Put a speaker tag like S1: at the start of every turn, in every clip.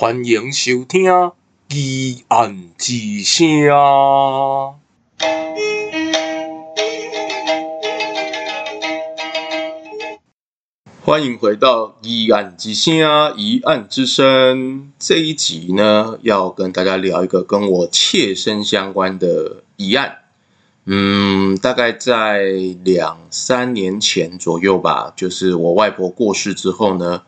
S1: 欢迎收听《疑案之声》。欢迎回到《疑案之声》疑案之声这一集呢，要跟大家聊一个跟我切身相关的疑案。嗯，大概在两三年前左右吧，就是我外婆过世之后呢。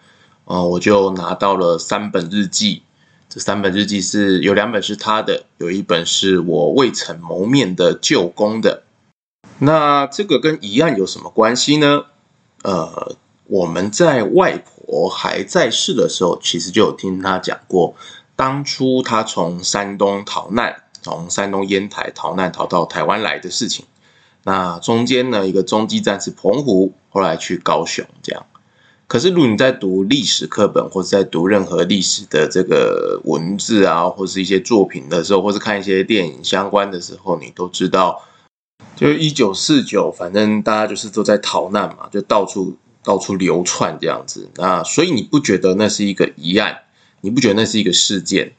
S1: 哦，我就拿到了三本日记。这三本日记是有两本是他的，有一本是我未曾谋面的舅公的。那这个跟疑案有什么关系呢？呃，我们在外婆还在世的时候，其实就有听他讲过，当初他从山东逃难，从山东烟台逃难逃到台湾来的事情。那中间呢，一个中继站是澎湖，后来去高雄，这样。可是，如果你在读历史课本，或者在读任何历史的这个文字啊，或是一些作品的时候，或是看一些电影相关的时候，你都知道，就一九四九，反正大家就是都在逃难嘛，就到处到处流窜这样子。那所以你不觉得那是一个疑案？你不觉得那是一个事件？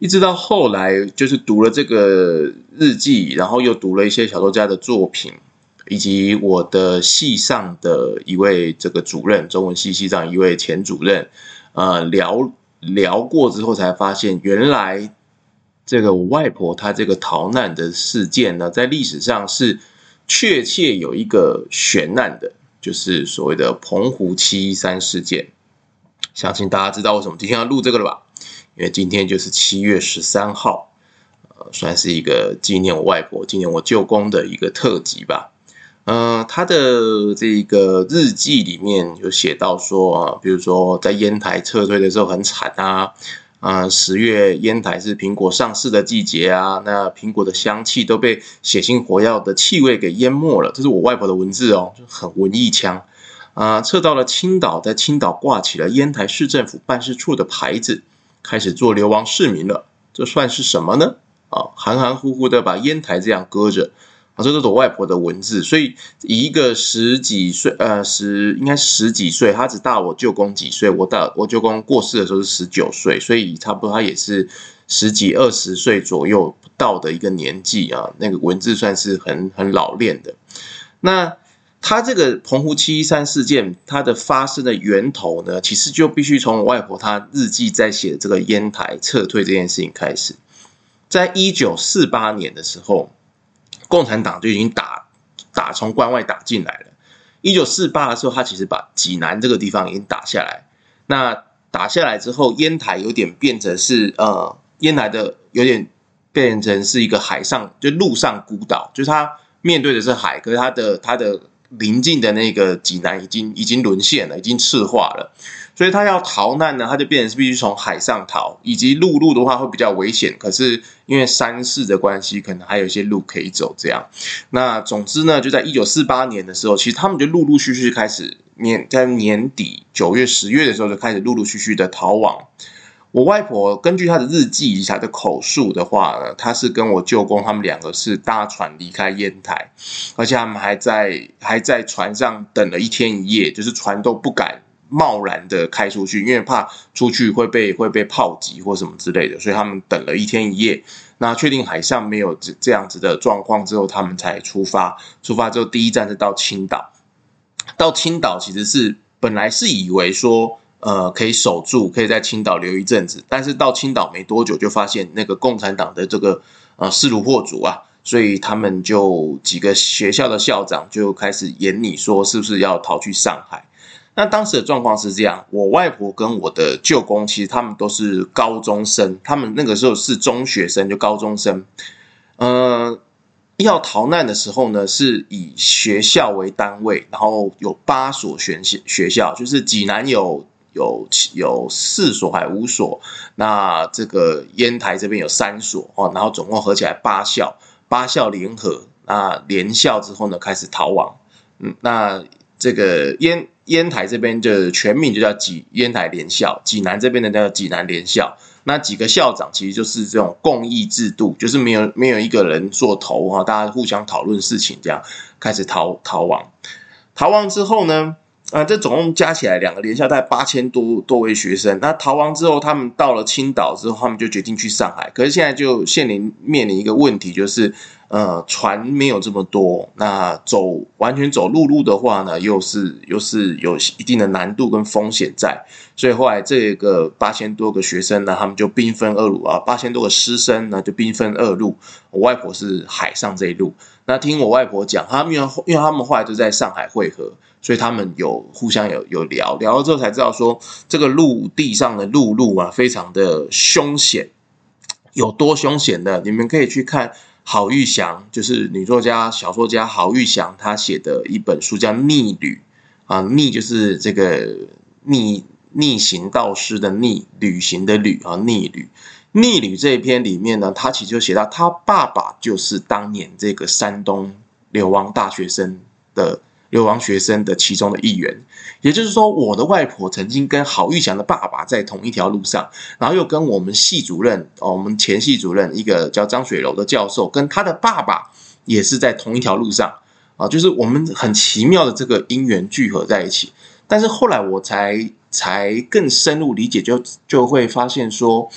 S1: 一直到后来，就是读了这个日记，然后又读了一些小说家的作品。以及我的系上的一位这个主任，中文系系上一位前主任，呃，聊聊过之后才发现，原来这个我外婆她这个逃难的事件呢，在历史上是确切有一个悬案的，就是所谓的澎湖七一三事件。相信大家知道为什么今天要录这个了吧？因为今天就是七月十三号，呃，算是一个纪念我外婆、纪念我舅公的一个特辑吧。呃，他的这个日记里面有写到说啊，比如说在烟台撤退的时候很惨啊，啊，十月烟台是苹果上市的季节啊，那苹果的香气都被血腥火药的气味给淹没了。这是我外婆的文字哦，就很文艺腔啊。撤到了青岛，在青岛挂起了烟台市政府办事处的牌子，开始做流亡市民了。这算是什么呢？啊，含含糊糊的把烟台这样搁着。这是我外婆的文字，所以一个十几岁，呃，十应该十几岁，他只大我舅公几岁。我大我舅公过世的时候是十九岁，所以差不多他也是十几二十岁左右不到的一个年纪啊。那个文字算是很很老练的。那他这个澎湖七一三事件，它的发生的源头呢，其实就必须从我外婆她日记在写的这个烟台撤退这件事情开始。在一九四八年的时候。共产党就已经打打从关外打进来了。一九四八的时候，他其实把济南这个地方已经打下来。那打下来之后，烟台有点变成是呃，烟台的有点变成是一个海上就陆上孤岛，就是它面对的是海，可是它的它的临近的那个济南已经已经沦陷了，已经赤化了。所以他要逃难呢，他就变成是必须从海上逃，以及陆路的话会比较危险。可是因为山势的关系，可能还有一些路可以走。这样，那总之呢，就在一九四八年的时候，其实他们就陆陆续续开始年在年底九月、十月的时候就开始陆陆续续的逃亡。我外婆根据她的日记以及她的口述的话呢，她是跟我舅公他们两个是搭船离开烟台，而且他们还在还在船上等了一天一夜，就是船都不敢。贸然的开出去，因为怕出去会被会被炮击或什么之类的，所以他们等了一天一夜。那确定海上没有这这样子的状况之后，他们才出发。出发之后，第一站是到青岛。到青岛其实是本来是以为说，呃，可以守住，可以在青岛留一阵子。但是到青岛没多久，就发现那个共产党的这个呃势如破竹啊，所以他们就几个学校的校长就开始演你说，是不是要逃去上海。那当时的状况是这样，我外婆跟我的舅公，其实他们都是高中生，他们那个时候是中学生，就高中生。呃，要逃难的时候呢，是以学校为单位，然后有八所学，学校就是济南有有有四所还五所，那这个烟台这边有三所哦，然后总共合起来八校，八校联合，那联校之后呢，开始逃亡。嗯，那这个烟。烟台这边就全名就叫济烟台联校，济南这边的叫济南联校。那几个校长其实就是这种共议制度，就是没有没有一个人做头啊，大家互相讨论事情，这样开始逃逃亡。逃亡之后呢，啊，这总共加起来两个联校大概八千多多位学生。那逃亡之后，他们到了青岛之后，他们就决定去上海。可是现在就面临面临一个问题，就是呃，船没有这么多，那走完全走陆路的话呢，又是又是有一定的难度跟风险在。所以后来这个八千多个学生呢，他们就兵分二路啊，八千多个师生呢就兵分二路。我外婆是海上这一路。那听我外婆讲，他们因为因为他们后来就在上海会合。所以他们有互相有有聊聊了之后才知道说，这个陆地上的陆路啊，非常的凶险，有多凶险呢？你们可以去看郝玉祥，就是女作家、小说家郝玉祥她写的一本书叫《逆旅》啊，逆就是这个逆逆行道师的逆，旅行的旅啊，逆旅。逆旅这一篇里面呢，他其实就写到他爸爸就是当年这个山东流亡大学生的。流亡学生的其中的一员，也就是说，我的外婆曾经跟郝玉祥的爸爸在同一条路上，然后又跟我们系主任，哦，我们前系主任一个叫张雪楼的教授，跟他的爸爸也是在同一条路上，啊，就是我们很奇妙的这个因缘聚合在一起。但是后来我才才更深入理解，就就会发现说，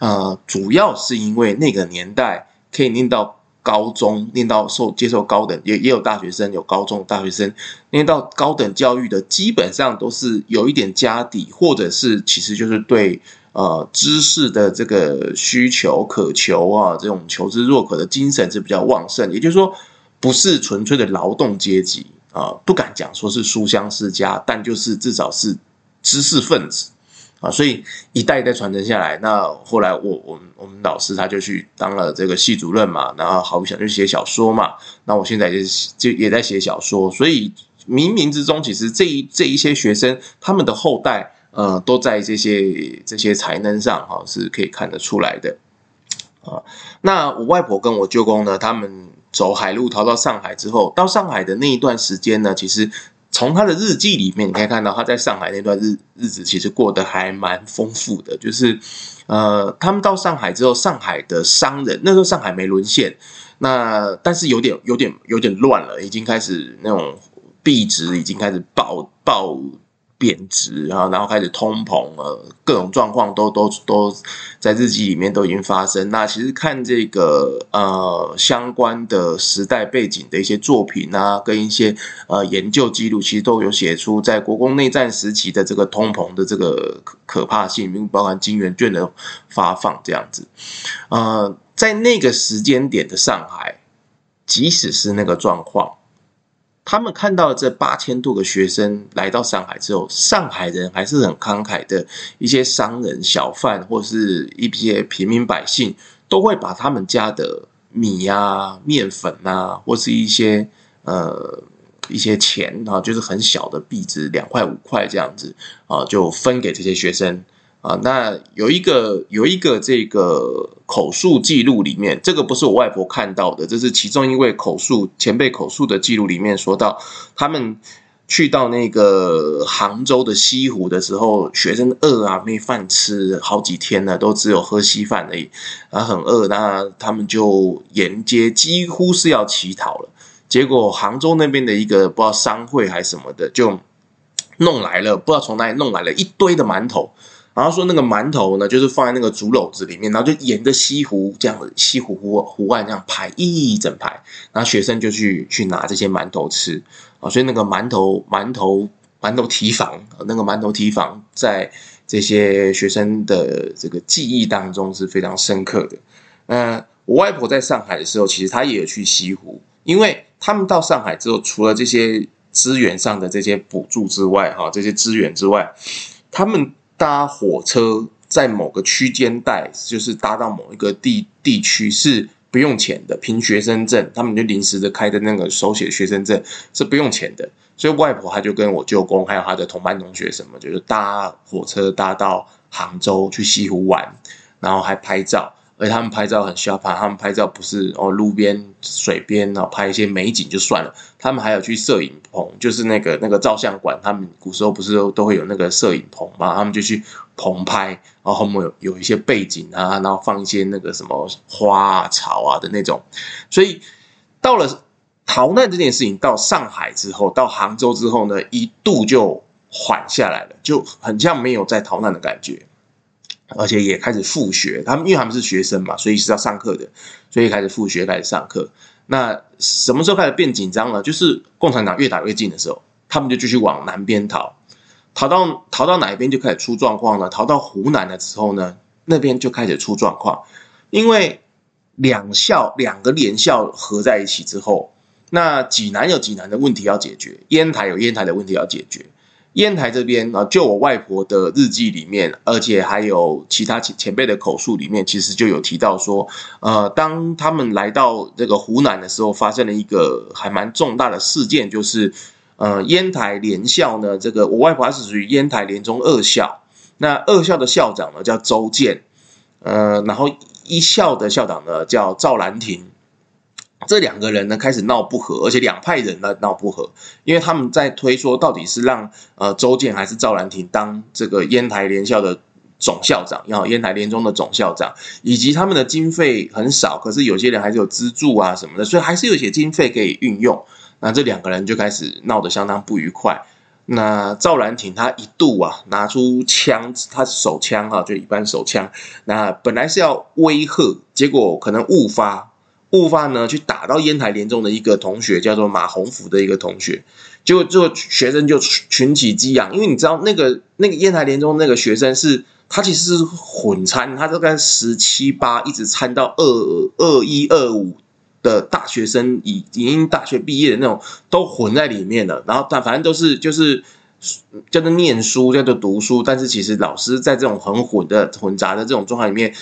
S1: 呃，主要是因为那个年代可以念到。高中念到受接受高等也也有大学生，有高中大学生念到高等教育的，基本上都是有一点家底，或者是其实就是对呃知识的这个需求渴求啊，这种求知若渴的精神是比较旺盛。也就是说，不是纯粹的劳动阶级啊，不敢讲说是书香世家，但就是至少是知识分子。啊，所以一代一代传承下来，那后来我我们我们老师他就去当了这个系主任嘛，然后好想去写小说嘛，那我现在就就也在写小说，所以冥冥之中，其实这一这一些学生他们的后代，呃，都在这些这些才能上哈是可以看得出来的啊。那我外婆跟我舅公呢，他们走海路逃到上海之后，到上海的那一段时间呢，其实。从他的日记里面，你可以看到他在上海那段日日子，其实过得还蛮丰富的。就是，呃，他们到上海之后，上海的商人那时候上海没沦陷，那但是有点有点有点乱了，已经开始那种币值已经开始爆爆。贬值啊，然后开始通膨了，各种状况都都都在日记里面都已经发生。那其实看这个呃相关的时代背景的一些作品啊，跟一些呃研究记录，其实都有写出在国共内战时期的这个通膨的这个可怕性，并包含金圆券的发放这样子。呃，在那个时间点的上海，即使是那个状况。他们看到这八千多个学生来到上海之后，上海人还是很慷慨的，一些商人、小贩或是一些平民百姓，都会把他们家的米啊、面粉啊，或是一些呃一些钱啊，就是很小的币值，两块五块这样子啊，就分给这些学生。啊，那有一个有一个这个口述记录里面，这个不是我外婆看到的，这是其中一位口述前辈口述的记录里面说到，他们去到那个杭州的西湖的时候，学生饿啊，没饭吃好几天了，都只有喝稀饭而已，啊，很饿，那他们就沿街几乎是要乞讨了，结果杭州那边的一个不知道商会还是什么的，就弄来了，不知道从哪里弄来了一堆的馒头。然后说那个馒头呢，就是放在那个竹篓子里面，然后就沿着西湖这样子，西湖湖湖岸这样排一整排，然后学生就去去拿这些馒头吃啊，所以那个馒头馒头馒头提防，那个馒头提防在这些学生的这个记忆当中是非常深刻的。嗯，我外婆在上海的时候，其实她也有去西湖，因为他们到上海之后，除了这些资源上的这些补助之外，哈，这些资源之外，他们。搭火车在某个区间带，就是搭到某一个地地区是不用钱的，凭学生证，他们就临时的开的那个手写学生证是不用钱的，所以外婆她就跟我舅公还有他的同班同学什么，就是搭火车搭到杭州去西湖玩，然后还拍照。而他们拍照很需要拍，他们拍照不是哦路边水边然后拍一些美景就算了，他们还有去摄影棚，就是那个那个照相馆，他们古时候不是都都会有那个摄影棚嘛，他们就去棚拍，然后后面有有一些背景啊，然后放一些那个什么花啊草啊的那种，所以到了逃难这件事情到上海之后，到杭州之后呢，一度就缓下来了，就很像没有在逃难的感觉，而且也开始复学。他们因为他们是学生嘛，所以是要上课的，所以开始复学，开始上课。那什么时候开始变紧张了？就是共产党越打越近的时候，他们就继续往南边逃，逃到逃到哪一边就开始出状况了。逃到湖南的时候呢，那边就开始出状况，因为两校两个联校合在一起之后，那济南有济南的问题要解决，烟台有烟台的问题要解决。烟台这边啊，就我外婆的日记里面，而且还有其他前前辈的口述里面，其实就有提到说，呃，当他们来到这个湖南的时候，发生了一个还蛮重大的事件，就是呃，烟台联校呢，这个我外婆是属于烟台联中二校，那二校的校长呢叫周建，呃，然后一校的校长呢叫赵兰亭。这两个人呢开始闹不和，而且两派人呢闹不和，因为他们在推说到底是让呃周建还是赵兰亭当这个烟台联校的总校长，然后烟台联中的总校长，以及他们的经费很少，可是有些人还是有资助啊什么的，所以还是有些经费可以运用。那这两个人就开始闹得相当不愉快。那赵兰亭他一度啊拿出枪，他手枪哈、啊，就一般手枪，那本来是要威吓，结果可能误发。误发呢，去打到烟台联中的一个同学，叫做马洪福的一个同学，结果这个学生就群起激昂，因为你知道那个那个烟台联中那个学生是，他其实是混参，他大概十七八一直参到二二一二五的大学生，已已经大学毕业的那种都混在里面了，然后他反正都是就是叫做念书叫做读书，但是其实老师在这种很混的混杂的这种状态里面。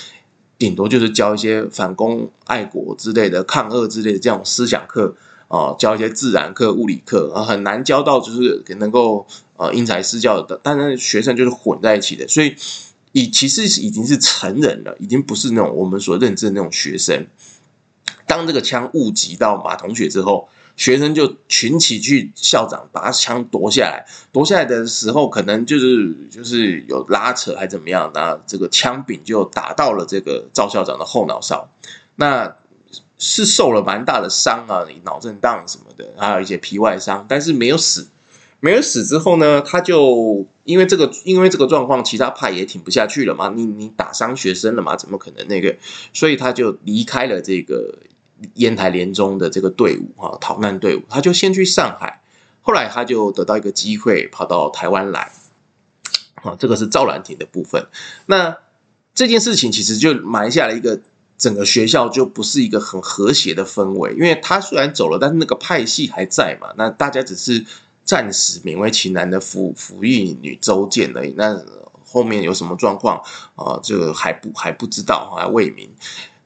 S1: 顶多就是教一些反攻爱国之类的、抗俄之类的这种思想课啊，教一些自然课、物理课啊，很难教到就是能够呃因材施教的。但是学生就是混在一起的，所以已其实已经是成人了，已经不是那种我们所认知的那种学生。当这个枪误击到马同学之后。学生就群起去校长把他枪夺下来，夺下来的时候可能就是就是有拉扯还怎么样，那这个枪柄就打到了这个赵校长的后脑勺，那是受了蛮大的伤啊，脑震荡什么的，还有一些皮外伤，但是没有死，没有死之后呢，他就因为这个因为这个状况，其他派也挺不下去了嘛，你你打伤学生了嘛，怎么可能那个，所以他就离开了这个。烟台联中的这个队伍哈，逃难队伍，他就先去上海，后来他就得到一个机会跑到台湾来，啊，这个是赵兰亭的部分。那这件事情其实就埋下了一个整个学校就不是一个很和谐的氛围，因为他虽然走了，但是那个派系还在嘛。那大家只是暂时勉为其难的服服役女周建而已。那后面有什么状况啊？这个还不还不知道，还未明。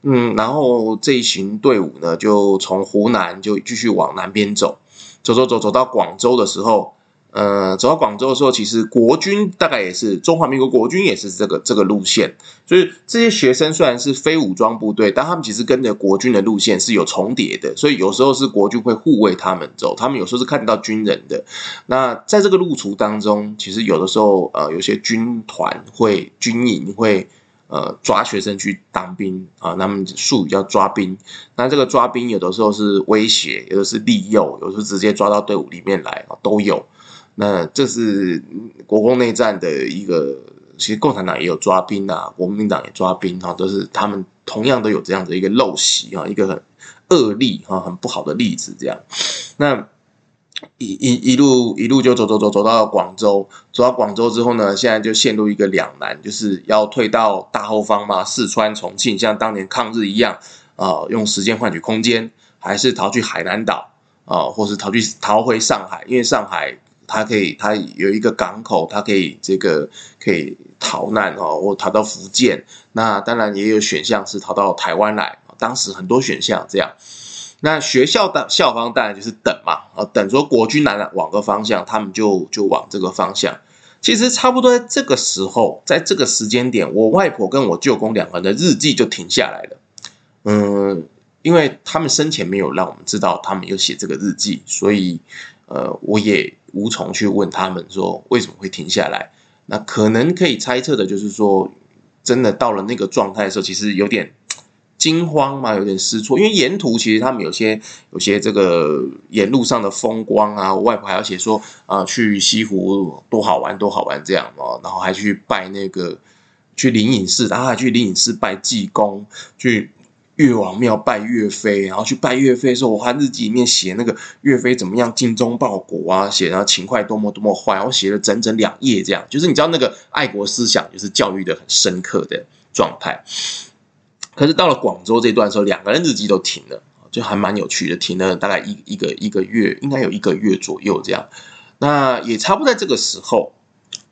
S1: 嗯，然后这一行队伍呢，就从湖南就继续往南边走，走走走走到广州的时候，呃，走到广州的时候，其实国军大概也是中华民国国军也是这个这个路线，所以这些学生虽然是非武装部队，但他们其实跟着国军的路线是有重叠的，所以有时候是国军会护卫他们走，他们有时候是看得到军人的。那在这个路途当中，其实有的时候呃，有些军团会军营会。呃，抓学生去当兵啊，他们术语叫抓兵。那这个抓兵有的时候是威胁，有的是利诱，有的是直接抓到队伍里面来啊，都有。那这是国共内战的一个，其实共产党也有抓兵啊，国民党也抓兵啊，都是他们同样都有这样的一个陋习啊，一个很恶例哈，很不好的例子这样。那。一一一路一路就走走走走到广州，走到广州之后呢，现在就陷入一个两难，就是要退到大后方嘛，四川、重庆，像当年抗日一样啊、呃，用时间换取空间，还是逃去海南岛啊、呃，或是逃去逃回上海，因为上海它可以，它有一个港口，它可以这个可以逃难哦，或逃到福建。那当然也有选项是逃到台湾来，当时很多选项这样。那学校的校方当然就是等嘛，啊，等说国军来了往个方向，他们就就往这个方向。其实差不多在这个时候，在这个时间点，我外婆跟我舅公两个人的日记就停下来了。嗯，因为他们生前没有让我们知道他们有写这个日记，所以呃，我也无从去问他们说为什么会停下来。那可能可以猜测的就是说，真的到了那个状态的时候，其实有点。惊慌嘛，有点失措，因为沿途其实他们有些有些这个沿路上的风光啊，我外婆还要写说啊、去西湖多好玩多好玩这样哦，然后还去拜那个去灵隐寺，然后还去灵隐寺拜济公，去岳王庙拜岳飞，然后去拜岳飞的时候，我还日记里面写那个岳飞怎么样精忠报国啊，写然后勤快多么多么坏，我写了整整两页这样，就是你知道那个爱国思想就是教育的很深刻的状态。可是到了广州这段时候，两个人日记都停了，就还蛮有趣的，停了大概一一个一个月，应该有一个月左右这样。那也差不多在这个时候，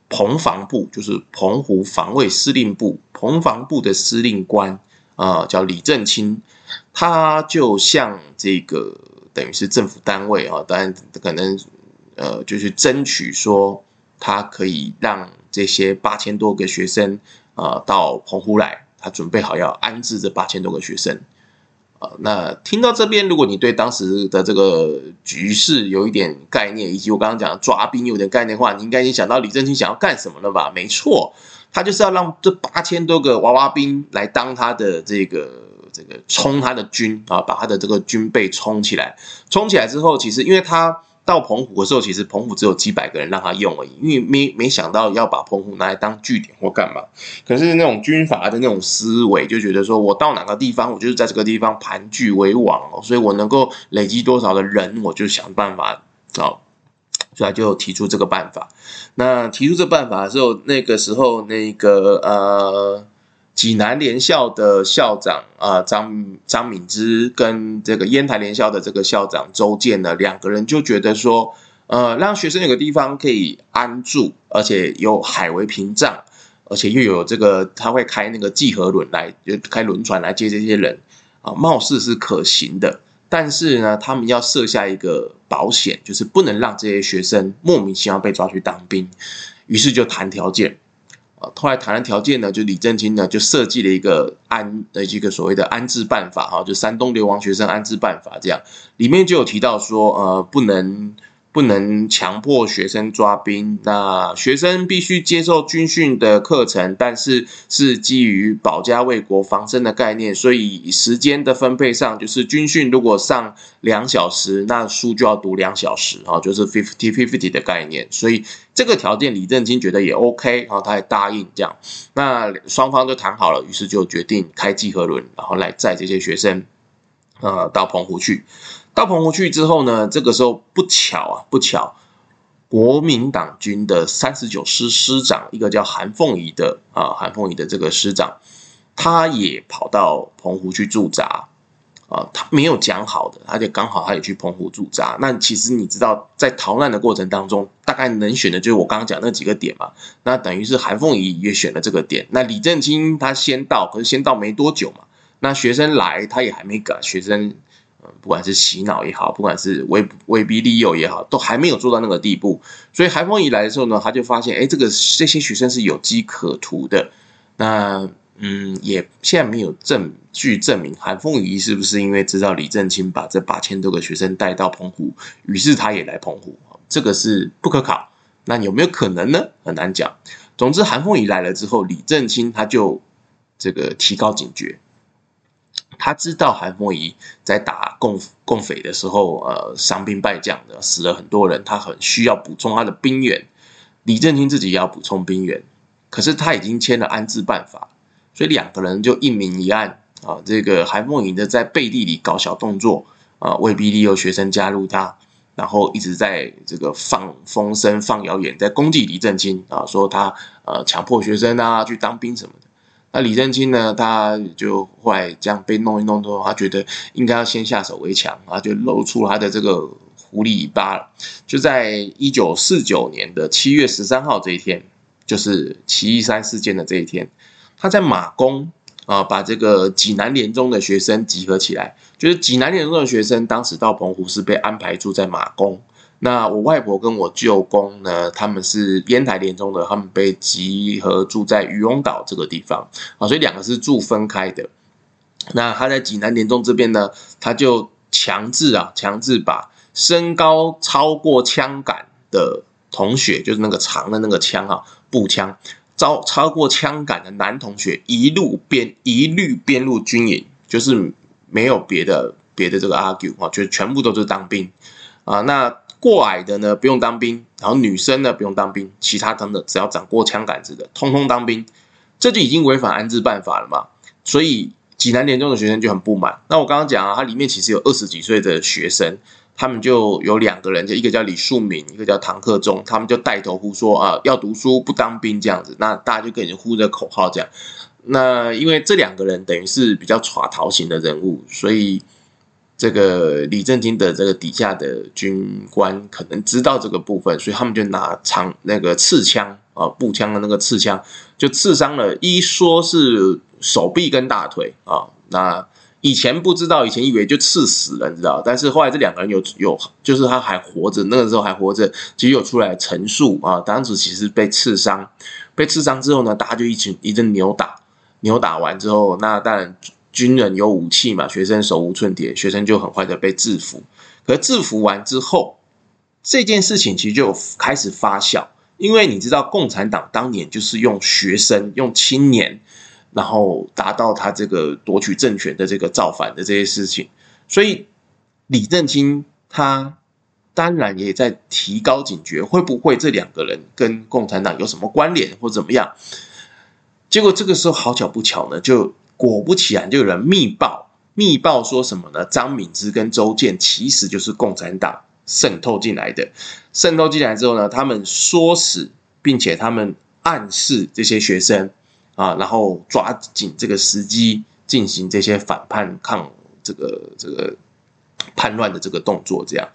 S1: 澎防部就是澎湖防卫司令部，澎防部的司令官啊、叫李正清，他就向这个等于是政府单位啊，当然可能呃，就是争取说，他可以让这些八千多个学生啊、到澎湖来。他准备好要安置这八千多个学生，啊，那听到这边，如果你对当时的这个局势有一点概念，以及我刚刚讲的抓兵有点概念的话，你应该已经想到李正清想要干什么了吧？没错，他就是要让这八千多个娃娃兵来当他的这个这个充他的军啊，把他的这个军备充起来，充起来之后，其实因为他。到澎湖的时候，其实澎湖只有几百个人让他用而已，因为没没想到要把澎湖拿来当据点或干嘛。可是那种军阀的那种思维，就觉得说我到哪个地方，我就是在这个地方盘踞为王哦，所以我能够累积多少的人，我就想办法哦，所以他就提出这个办法。那提出这办法的时候，那个时候那个呃。济南联校的校长啊，张张敏之跟这个烟台联校的这个校长周建呢，两个人就觉得说，呃，让学生有个地方可以安住，而且有海为屏障，而且又有这个他会开那个济和轮来，开轮船来接这些人啊，貌似是可行的。但是呢，他们要设下一个保险，就是不能让这些学生莫名其妙被抓去当兵，于是就谈条件。后来谈的条件呢，就李正清呢就设计了一个安的这个所谓的安置办法哈，就山东流亡学生安置办法这样，里面就有提到说，呃，不能。不能强迫学生抓兵，那学生必须接受军训的课程，但是是基于保家卫国、防身的概念，所以时间的分配上，就是军训如果上两小时，那书就要读两小时啊，就是 fifty fifty 的概念。所以这个条件李正清觉得也 OK 啊，他也答应这样。那双方就谈好了，于是就决定开济和轮，然后来载这些学生，呃，到澎湖去。到澎湖去之后呢，这个时候不巧啊，不巧，国民党军的三十九师师长，一个叫韩凤仪的啊，韩凤仪的这个师长，他也跑到澎湖去驻扎啊，他没有讲好的，而且刚好他也去澎湖驻扎。那其实你知道，在逃难的过程当中，大概能选的就是我刚刚讲那几个点嘛。那等于是韩凤仪也选了这个点。那李正清他先到，可是先到没多久嘛，那学生来他也还没改学生。不管是洗脑也好，不管是威威逼利诱也好，都还没有做到那个地步。所以韩凤仪来的时候呢，他就发现，哎，这个这些学生是有机可图的。那嗯，也现在没有证据证明韩凤仪是不是因为知道李正清把这八千多个学生带到澎湖，于是他也来澎湖。这个是不可考。那有没有可能呢？很难讲。总之，韩凤仪来了之后，李正清他就这个提高警觉。他知道韩凤仪在打共共匪的时候，呃，伤兵败将的，死了很多人，他很需要补充他的兵员。李正清自己也要补充兵员，可是他已经签了安置办法，所以两个人就一明一暗啊。这个韩凤仪呢在背地里搞小动作啊，威逼利诱学生加入他，然后一直在这个放风声、放谣言，在攻击李正清啊，说他呃强迫学生啊去当兵什么的。那李正清呢？他就后来这样被弄一弄之后，他觉得应该要先下手为强，他就露出他的这个狐狸尾巴。就在一九四九年的七月十三号这一天，就是七一三事件的这一天，他在马公啊，把这个济南联中的学生集合起来。就是济南联中的学生当时到澎湖是被安排住在马公。那我外婆跟我舅公呢，他们是烟台联中的，他们被集合住在渔翁岛这个地方啊，所以两个是住分开的。那他在济南联中这边呢，他就强制啊，强制把身高超过枪杆的同学，就是那个长的那个枪啊，步枪，超超过枪杆的男同学一路编一律编入军营。就是没有别的别的这个 argue 啊，就全部都是当兵啊。那过矮的呢不用当兵，然后女生呢不用当兵，其他等等只要长过枪杆子的，通通当兵，这就已经违反安置办法了嘛。所以济南联中的学生就很不满。那我刚刚讲啊，它里面其实有二十几岁的学生。他们就有两个人，就一个叫李树敏，一个叫唐克忠，他们就带头呼说啊，要读书不当兵这样子。那大家就跟人呼着口号这样。那因为这两个人等于是比较耍逃型的人物，所以这个李正清的这个底下的军官可能知道这个部分，所以他们就拿长那个刺枪啊，步枪的那个刺枪，就刺伤了，一说是手臂跟大腿啊，那。以前不知道，以前以为就刺死了，你知道？但是后来这两个人有有，就是他还活着，那个时候还活着，其实有出来陈述啊。当时其实被刺伤，被刺伤之后呢，大家就一起一阵扭打，扭打完之后，那当然军人有武器嘛，学生手无寸铁，学生就很快的被制服。可制服完之后，这件事情其实就开始发酵，因为你知道，共产党当年就是用学生，用青年。然后达到他这个夺取政权的这个造反的这些事情，所以李正清他当然也在提高警觉，会不会这两个人跟共产党有什么关联或怎么样？结果这个时候好巧不巧呢，就果不其然，就有人密报，密报说什么呢？张敏之跟周健其实就是共产党渗透进来的，渗透进来之后呢，他们唆使，并且他们暗示这些学生。啊，然后抓紧这个时机进行这些反叛抗这个这个叛乱的这个动作，这样，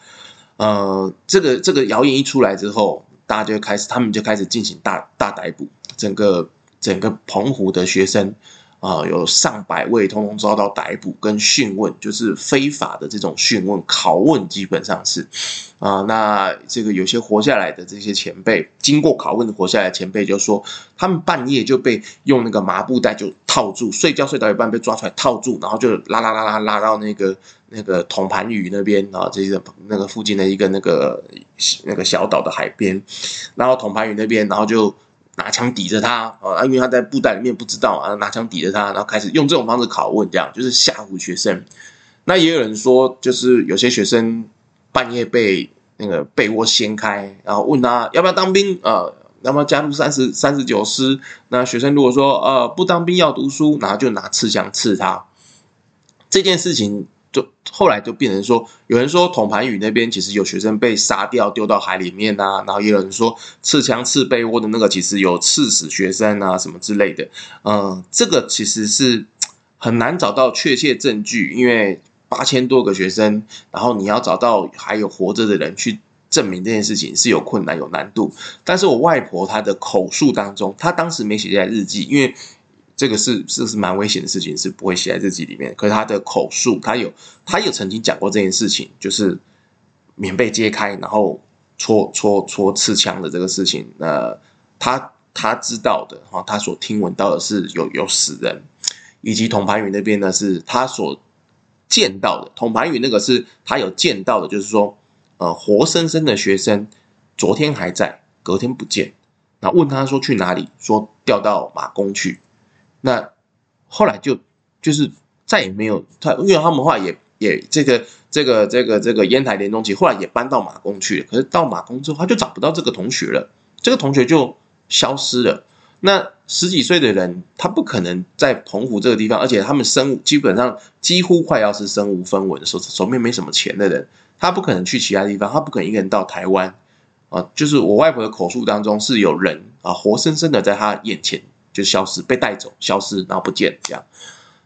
S1: 呃，这个这个谣言一出来之后，大家就开始，他们就开始进行大大逮捕，整个整个澎湖的学生。啊，有上百位通通遭到逮捕跟讯问，就是非法的这种讯问、拷问，基本上是啊。那这个有些活下来的这些前辈，经过拷问的活下来的前辈就说，他们半夜就被用那个麻布袋就套住，睡觉睡到一半被抓出来套住，然后就拉拉拉拉拉到那个那个统盘屿那边啊，这个那个附近的一个那个那个小岛的海边，然后统盘屿那边，然后就。拿枪抵着他啊，因为他在布袋里面不知道啊，拿枪抵着他，然后开始用这种方式拷问，这样就是吓唬学生。那也有人说，就是有些学生半夜被那个被窝掀开，然后问他要不要当兵啊，要不要加入三十三十九师？那学生如果说呃不当兵要读书，然后就拿刺枪刺他。这件事情。后来就变成说，有人说统盘屿那边其实有学生被杀掉丢到海里面啊，然后也有人说刺枪刺被窝的那个其实有刺死学生啊什么之类的，嗯，这个其实是很难找到确切证据，因为八千多个学生，然后你要找到还有活着的人去证明这件事情是有困难有难度。但是我外婆她的口述当中，她当时没写在日记，因为。这个是是是蛮危险的事情，是不会写在日记里面。可是他的口述，他有他有曾经讲过这件事情，就是棉被揭开，然后戳戳戳刺枪的这个事情。呃，他他知道的哈，他所听闻到的是有有死人，以及统盘屿那边呢是他所见到的。统盘屿那个是他有见到的，就是说呃活生生的学生昨天还在，隔天不见。那问他说去哪里？说调到马公去。那后来就就是再也没有他，因为他们话也也这个这个这个这个烟台联中，其实后来也搬到马公去了。可是到马公之后，他就找不到这个同学了，这个同学就消失了。那十几岁的人，他不可能在澎湖这个地方，而且他们身基本上几乎快要是身无分文的，手手边没什么钱的人，他不可能去其他地方，他不可能一个人到台湾啊。就是我外婆的口述当中是有人啊，活生生的在他眼前。就消失，被带走，消失，然后不见，这样，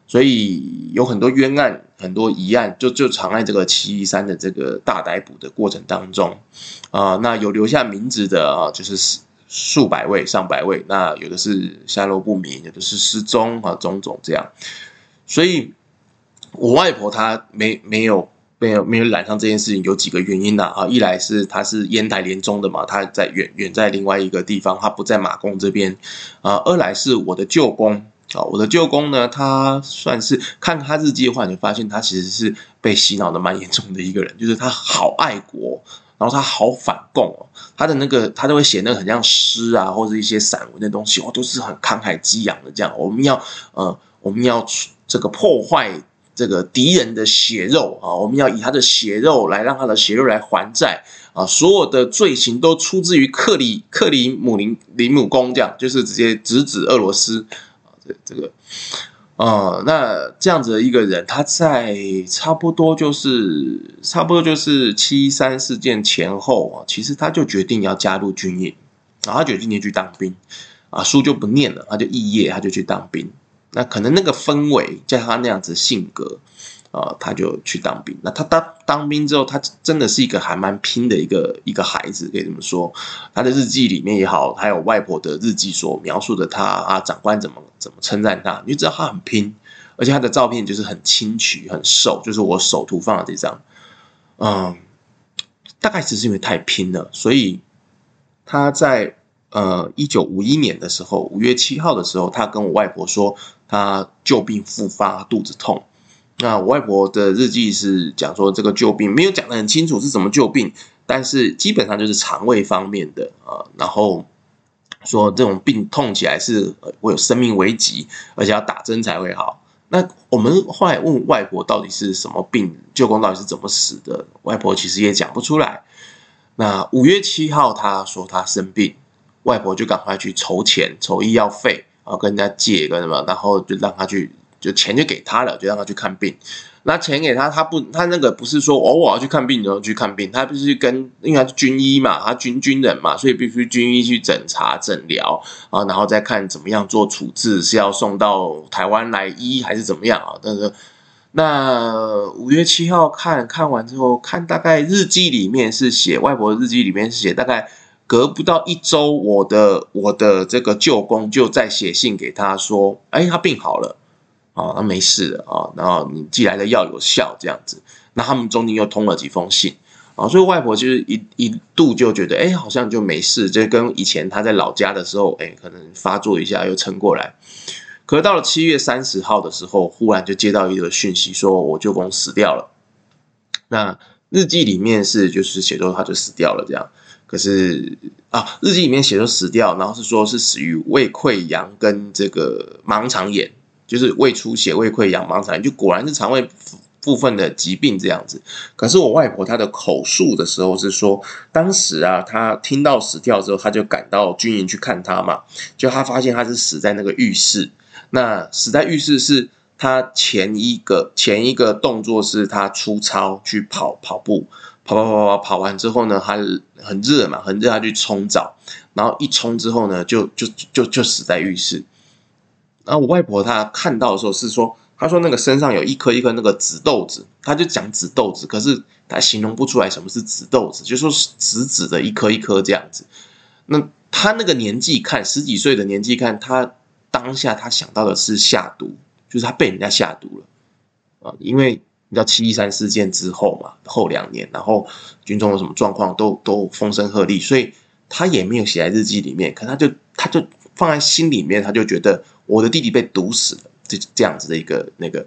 S1: 所以有很多冤案，很多疑案，就就藏在这个七一三的这个大逮捕的过程当中啊、那有留下名字的啊，就是数百位、上百位，那有的是下落不明，有的是失踪啊，种种这样。所以，我外婆她没没有。没有没有染上这件事情，有几个原因呐啊，一来是他是烟台联中的嘛，他在远远在另外一个地方，他不在马公这边啊。二来是我的舅公啊，我的舅公呢，他算是看他日记的话，你发现他其实是被洗脑的蛮严重的一个人，就是他好爱国，然后他好反共哦，他的那个他都会写那个很像诗啊，或者一些散文的东西哦，都是很慷慨激昂的这样。我们要呃，我们要这个破坏。这个敌人的血肉啊，我们要以他的血肉来让他的血肉来还债啊！所有的罪行都出自于克里克里姆林林姆宫，这样就是直接直指俄罗斯啊！这这个啊，那这样子的一个人，他在差不多就是差不多就是七三事件前后啊，其实他就决定要加入军营，然后他决定去当兵啊，书就不念了，他就肄业，他就去当兵。那可能那个氛围，加他那样子性格，呃，他就去当兵。那他当当兵之后，他真的是一个还蛮拼的一个一个孩子，可以这么说。他的日记里面也好，还有外婆的日记所描述的他啊，长官怎么怎么称赞他，你就知道他很拼。而且他的照片就是很清癯、很瘦，就是我手图放的这张。嗯，大概只是因为太拼了，所以他在。呃，一九五一年的时候，五月七号的时候，他跟我外婆说，他旧病复发，肚子痛。那我外婆的日记是讲说，这个旧病没有讲得很清楚是什么旧病，但是基本上就是肠胃方面的啊、呃。然后说这种病痛起来是会有生命危急，而且要打针才会好。那我们后来问外婆到底是什么病，舅公到底是怎么死的，外婆其实也讲不出来。那五月七号，他说他生病。外婆就赶快去筹钱，筹医药费，然后跟人家借跟什么，然后就让他去，就钱就给他了，就让他去看病。那钱给他，他不，他那个不是说哦，我要去看病，然后去看病，他必须跟，因为他是军医嘛，他军军人嘛，所以必须军医去诊查诊疗啊，然后再看怎么样做处置，是要送到台湾来医还是怎么样啊？但是那五月七号看看完之后，看大概日记里面是写，外婆的日记里面是写大概。隔不到一周，我的我的这个舅公就在写信给他说：“哎，他病好了，啊，他没事了啊，然后你寄来的药有效，这样子。那他们中间又通了几封信啊，所以外婆就是一一度就觉得，哎，好像就没事，就跟以前他在老家的时候，哎，可能发作一下又撑过来。可是到了七月三十号的时候，忽然就接到一个讯息，说我舅公死掉了。那日记里面是就是写说他就死掉了这样。”可是啊，日记里面写说死掉，然后是说是死于胃溃疡跟这个盲肠炎，就是胃出血、胃溃疡、盲肠炎，就果然是肠胃部分的疾病这样子。可是我外婆她的口述的时候是说，当时啊，她听到死掉之后，她就赶到军营去看他嘛，就她发现他是死在那个浴室。那死在浴室是他前一个前一个动作是他出操去跑跑步。跑跑跑跑跑完之后呢，他很热嘛，很热，他去冲澡，然后一冲之后呢，就就就就死在浴室。然后我外婆她看到的时候是说，她说那个身上有一颗一颗那个紫豆子，她就讲紫豆子，可是她形容不出来什么是紫豆子，就说紫紫的一颗一颗这样子。那她那个年纪看十几岁的年纪看，她当下她想到的是下毒，就是她被人家下毒了啊，因为。你知道七一三事件之后嘛，后两年，然后军中有什么状况都都风声鹤唳，所以他也没有写在日记里面，可他就他就放在心里面，他就觉得我的弟弟被毒死了，这这样子的一个那个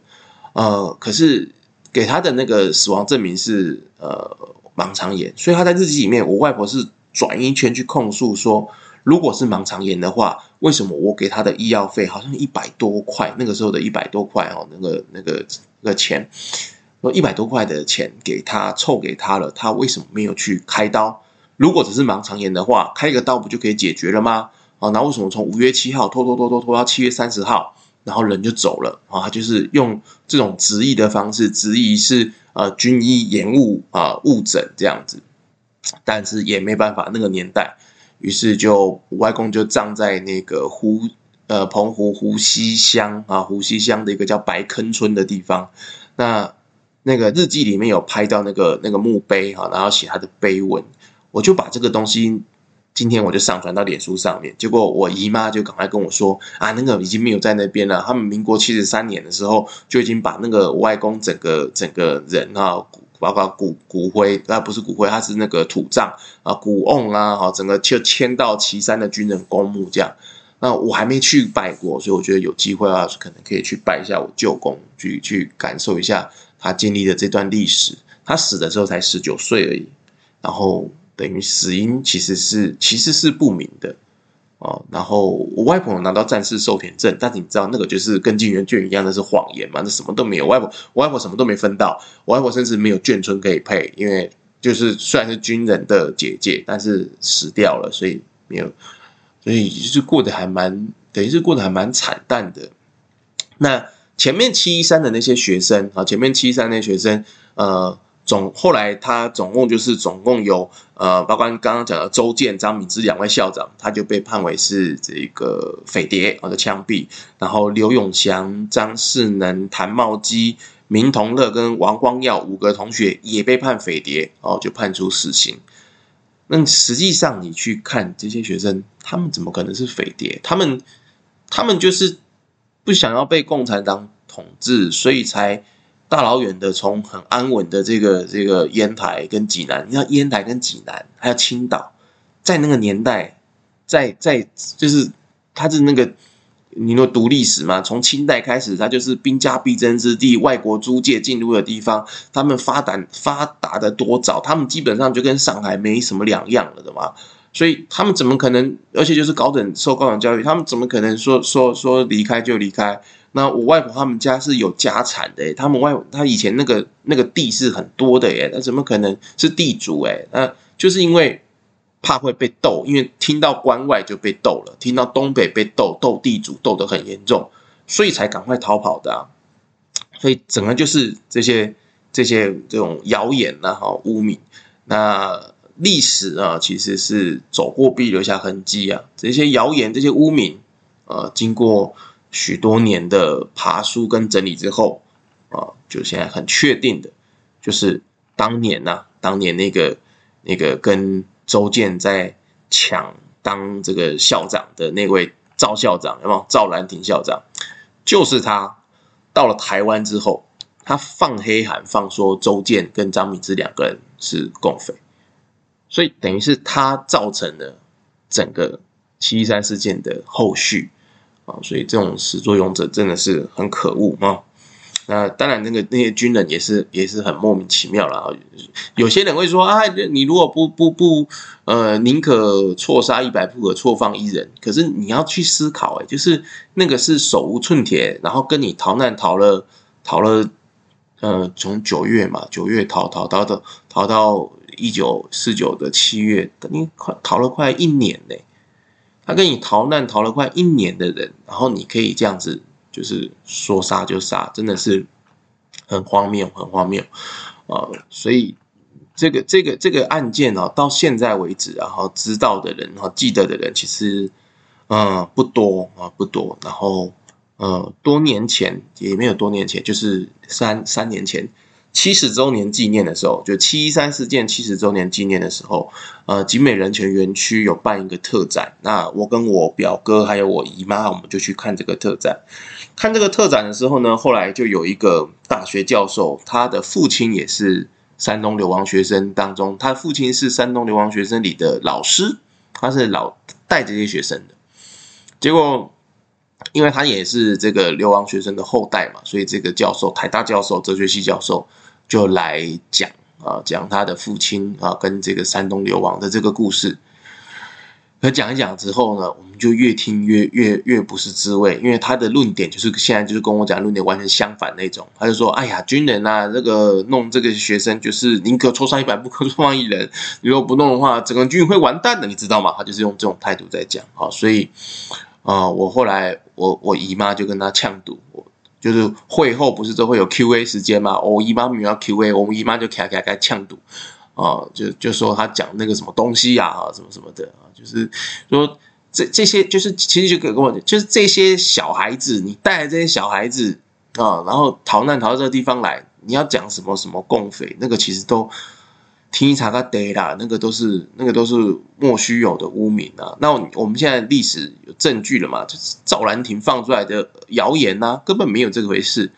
S1: 呃，可是给他的那个死亡证明是呃盲肠炎，所以他在日记里面，我外婆是转一圈去控诉说，如果是盲肠炎的话，为什么我给他的医药费好像一百多块，那个时候的一百多块哦，那个那个那个钱。一百多块的钱给他凑给他了，他为什么没有去开刀？如果只是盲肠炎的话，开一个刀不就可以解决了吗？啊，那为什么从五月七号拖拖拖拖拖到七月三十号，然后人就走了啊？他就是用这种质疑的方式，质疑是呃军医延误啊误诊这样子，但是也没办法，那个年代，于是就外公就葬在那个湖呃澎湖湖西乡啊湖西乡的一个叫白坑村的地方，那。那个日记里面有拍到那个那个墓碑哈，然后写他的碑文，我就把这个东西今天我就上传到脸书上面，结果我姨妈就赶快跟我说啊，那个已经没有在那边了，他们民国七十三年的时候就已经把那个外公整个整个人啊，包括骨骨灰，那不是骨灰，他是那个土葬啊，骨瓮啊，哈，整个就迁到旗山的军人公墓这样。那我还没去拜过，所以我觉得有机会啊，可能可以去拜一下我舅公，去去感受一下。他经历的这段历史，他死的时候才十九岁而已，然后等于死因其实是其实是不明的哦，然后我外婆拿到战士受田证，但是你知道那个就是跟金圆券一样，那是谎言嘛？那什么都没有，外婆我外婆什么都没分到，我外婆甚至没有眷村可以配，因为就是虽然是军人的姐姐，但是死掉了，所以没有，所以就是过得还蛮，等于是过得还蛮惨淡的。那前面七一三的那些学生啊，前面七一三那些学生，呃。总后来他总共就是总共有呃，包括刚刚讲的周建、张敏之两位校长，他就被判为是这个匪谍或者枪毙。然后刘永祥、张世能、谭茂基、明同乐跟王光耀五个同学也被判匪谍，哦，就判处死刑。那实际上你去看这些学生，他们怎么可能是匪谍？他们他们就是不想要被共产党统治，所以才。大老远的从很安稳的这个这个烟台跟济南，你看烟台跟济南还有青岛，在那个年代，在在就是它是那个你说读历史嘛，从清代开始，它就是兵家必争之地，外国租界进入的地方，他们发展发达的多早，他们基本上就跟上海没什么两样了的嘛，所以他们怎么可能？而且就是高等受高等教育，他们怎么可能说说说离开就离开？那我外婆他们家是有家产的，他们外他以前那个那个地是很多的耶，那怎么可能是地主诶？那就是因为怕会被斗，因为听到关外就被斗了，听到东北被斗，斗地主斗得很严重，所以才赶快逃跑的。所以整个就是这些这些这种谣言呐，哈，污名。那历史啊，其实是走过必留下痕迹啊。这些谣言，这些污名，呃，经过。许多年的爬书跟整理之后，啊，就现在很确定的，就是当年呐、当年那个那个跟周建在抢当这个校长的那位赵校长，有没有？赵兰亭校长，就是他到了台湾之后，他放黑函，放说周建跟张敏之两个人是共匪，所以等于是他造成了整个七一三事件的后续。啊，所以这种始作俑者真的是很可恶啊！那当然，那个那些军人也是也是很莫名其妙了。有些人会说啊，你如果不不不，呃，宁可错杀一百，不可错放一人。可是你要去思考，哎，就是那个是手无寸铁，然后跟你逃难逃了逃了，呃，从九月嘛，九月逃逃逃到逃到一九四九的七月，等于快逃了快一年嘞。他跟你逃难逃了快一年的人，然后你可以这样子，就是说杀就杀，真的是很荒谬，很荒谬啊！所以这个这个这个案件哦，到现在为止，然后知道的人，然后记得的人，其实嗯不多啊，不多。然后呃，多年前也没有多年前，就是三三年前。七十周年纪念的时候，就七一三事件七十周年纪念的时候，呃，景美人权园区有办一个特展。那我跟我表哥还有我姨妈，我们就去看这个特展。看这个特展的时候呢，后来就有一个大学教授，他的父亲也是山东流亡学生当中，他父亲是山东流亡学生里的老师，他是老带这些学生的。结果，因为他也是这个流亡学生的后代嘛，所以这个教授，台大教授，哲学系教授。就来讲啊，讲他的父亲啊，跟这个山东流亡的这个故事。可讲一讲之后呢，我们就越听越越越不是滋味，因为他的论点就是现在就是跟我讲论点完全相反那种。他就说：“哎呀，军人啊，这个弄这个学生就是宁可错杀一百，不可错放一人。如果不弄的话，整个军会完蛋的，你知道吗？”他就是用这种态度在讲。啊，所以啊，我后来我我姨妈就跟他呛赌我。就是会后不是都会有 Q A 时间嘛？我姨妈没有 Q A，我们姨妈就开开开呛赌啊，就就说他讲那个什么东西呀啊，什么什么的啊，就是说这这些就是其实就跟我就是这些小孩子，你带来这些小孩子啊，然后逃难逃到这个地方来，你要讲什么什么共匪，那个其实都。听一查个得啦，那个都是那个都是莫须有的污名啊！那我们现在历史有证据了嘛？就是赵兰亭放出来的谣言呐、啊，根本没有这回事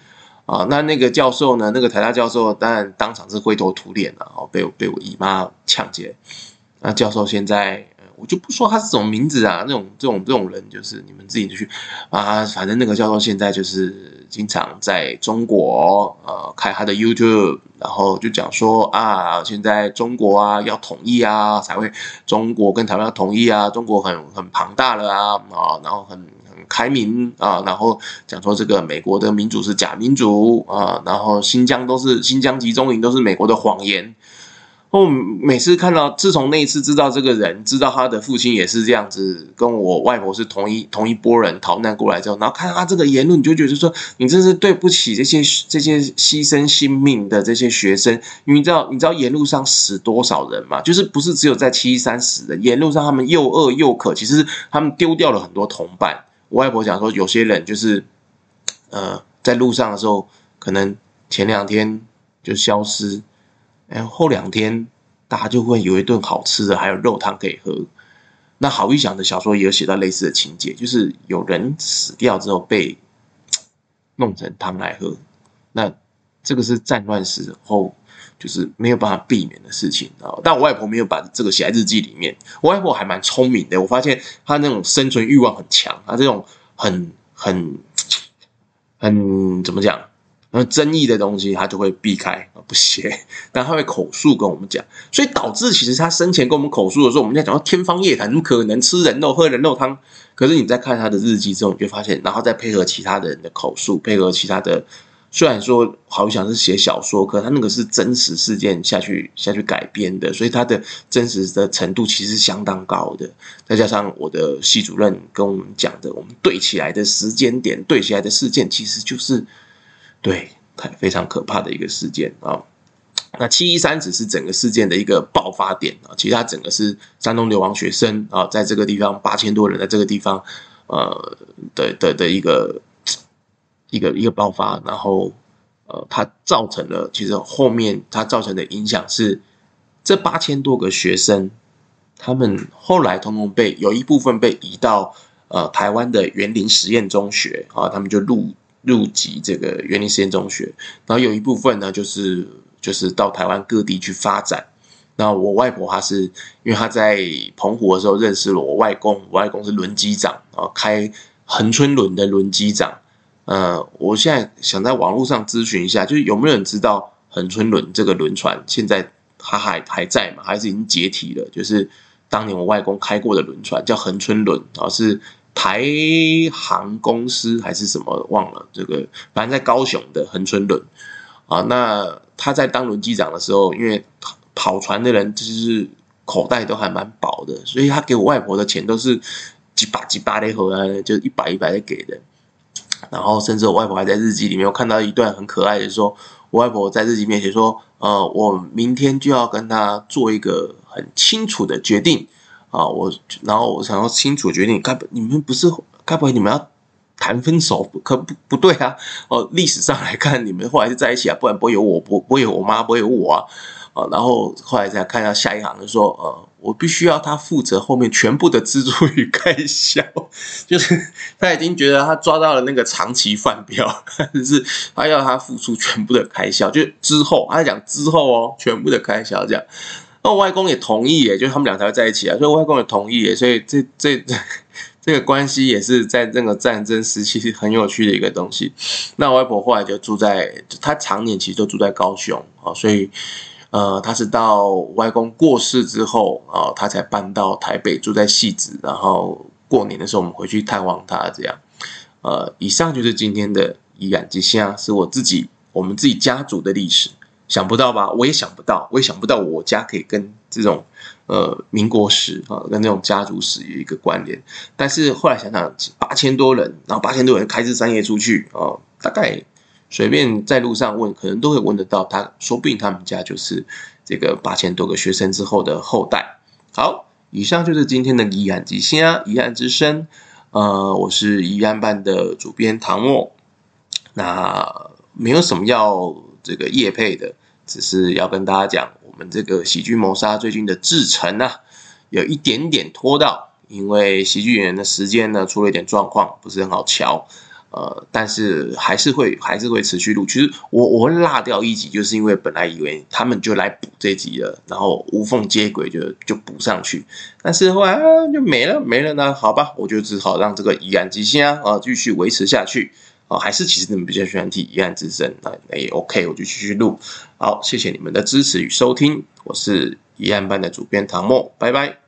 S1: 啊！那那个教授呢？那个台大教授当然当场是灰头土脸了，哦，被被我姨妈抢劫。那教授现在我就不说他是什么名字啊，那种这种这种人，就是你们自己去啊，反正那个教授现在就是经常在中国呃开他的 YouTube，然后就讲说啊，现在中国啊要统一啊，才会中国跟台湾要统一啊，中国很很庞大了啊啊，然后很很开明啊，然后讲说这个美国的民主是假民主啊，然后新疆都是新疆集中营都是美国的谎言。我每次看到，自从那一次知道这个人，知道他的父亲也是这样子，跟我外婆是同一同一波人逃难过来之后，然后看他这个言论，你就觉得说，你真是对不起这些这些牺牲性命的这些学生。你知道你知道沿路上死多少人吗？就是不是只有在七一三死的，沿路上他们又饿又渴，其实他们丢掉了很多同伴。我外婆讲说，有些人就是呃在路上的时候，可能前两天就消失。然后后两天，大家就会有一顿好吃的，还有肉汤可以喝。那郝玉祥的小说也有写到类似的情节，就是有人死掉之后被弄成汤来喝。那这个是战乱时候就是没有办法避免的事情啊。但我外婆没有把这个写在日记里面。我外婆还蛮聪明的，我发现她那种生存欲望很强，她这种很很很怎么讲？那争议的东西，他就会避开啊，不写，但他会口述跟我们讲，所以导致其实他生前跟我们口述的时候，我们在讲到天方夜谭，怎么可能吃人肉、喝人肉汤？可是你在看他的日记之后，你就发现，然后再配合其他的人的口述，配合其他的，虽然说好像是写小说，可他那个是真实事件下去下去改编的，所以他的真实的程度其实相当高的。再加上我的系主任跟我们讲的，我们对起来的时间点，对起来的事件，其实就是。对，太非常可怕的一个事件啊！那七一三只是整个事件的一个爆发点啊，其实它整个是山东流亡学生啊，在这个地方八千多人在这个地方呃的的的一个一个一个爆发，然后呃，它造成了其实后面它造成的影响是这八千多个学生，他们后来通通被有一部分被移到呃台湾的园林实验中学啊，他们就入。入籍这个园林实验中学，然后有一部分呢，就是就是到台湾各地去发展。那我外婆她是因为她在澎湖的时候认识了我外公，我外公是轮机长啊，开恒春轮的轮机长。呃，我现在想在网络上咨询一下，就是有没有人知道恒春轮这个轮船现在它还还在吗？还是已经解体了？就是当年我外公开过的轮船叫恒春轮啊，是。台航公司还是什么忘了这个，反正在高雄的恒春轮啊。那他在当轮机长的时候，因为跑船的人就是口袋都还蛮薄的，所以他给我外婆的钱都是几把几把的回来，就一百一百的给的。然后甚至我外婆还在日记里面我看到一段很可爱的说，说我外婆在日记面前说：“呃，我明天就要跟他做一个很清楚的决定。”啊，我然后我想要清楚决定，该不你们不是该不会你们要谈分手？可不不对啊！哦，历史上来看，你们后来是在一起啊，不然不会有我，不不会有我妈，不会有我啊！啊，然后后来再看一下下一行，就说呃，我必须要他负责后面全部的支出与开销，就是他已经觉得他抓到了那个长期饭票，就是他要他付出全部的开销，就之后他讲之后哦，全部的开销这样。那我外公也同意耶，就他们俩才会在一起啊，所以我外公也同意耶，所以这这这这个关系也是在这个战争时期很有趣的一个东西。那我外婆后来就住在，她常年其实都住在高雄啊，所以呃，她是到外公过世之后啊，她才搬到台北住在戏子，然后过年的时候我们回去探望她，这样。呃，以上就是今天的疑案吉声，是我自己我们自己家族的历史。想不到吧？我也想不到，我也想不到我家可以跟这种呃民国史啊，跟那种家族史有一个关联。但是后来想想，八千多人，然后八千多人开枝散叶出去啊，大概随便在路上问，可能都会问得到他，说不定他们家就是这个八千多个学生之后的后代。好，以上就是今天的疑案吉声，疑案之声。呃，我是疑案办的主编唐墨，那没有什么要。这个业配的，只是要跟大家讲，我们这个喜剧谋杀最近的制程啊，有一点点拖到，因为喜剧演员的时间呢出了一点状况，不是很好瞧，呃，但是还是会还是会持续录。其实我我会落掉一集，就是因为本来以为他们就来补这集了，然后无缝接轨就就补上去，但是后来、就没了没了呢，好吧，我就只好让这个疑案之声啊继续维持下去哦，还是其实你们比较喜欢听疑案之声，那也 OK，我就继续录。好，谢谢你们的支持与收听，我是疑案班的主编唐墨，拜拜。